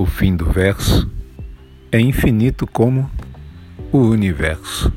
O fim do verso, é infinito como o universo.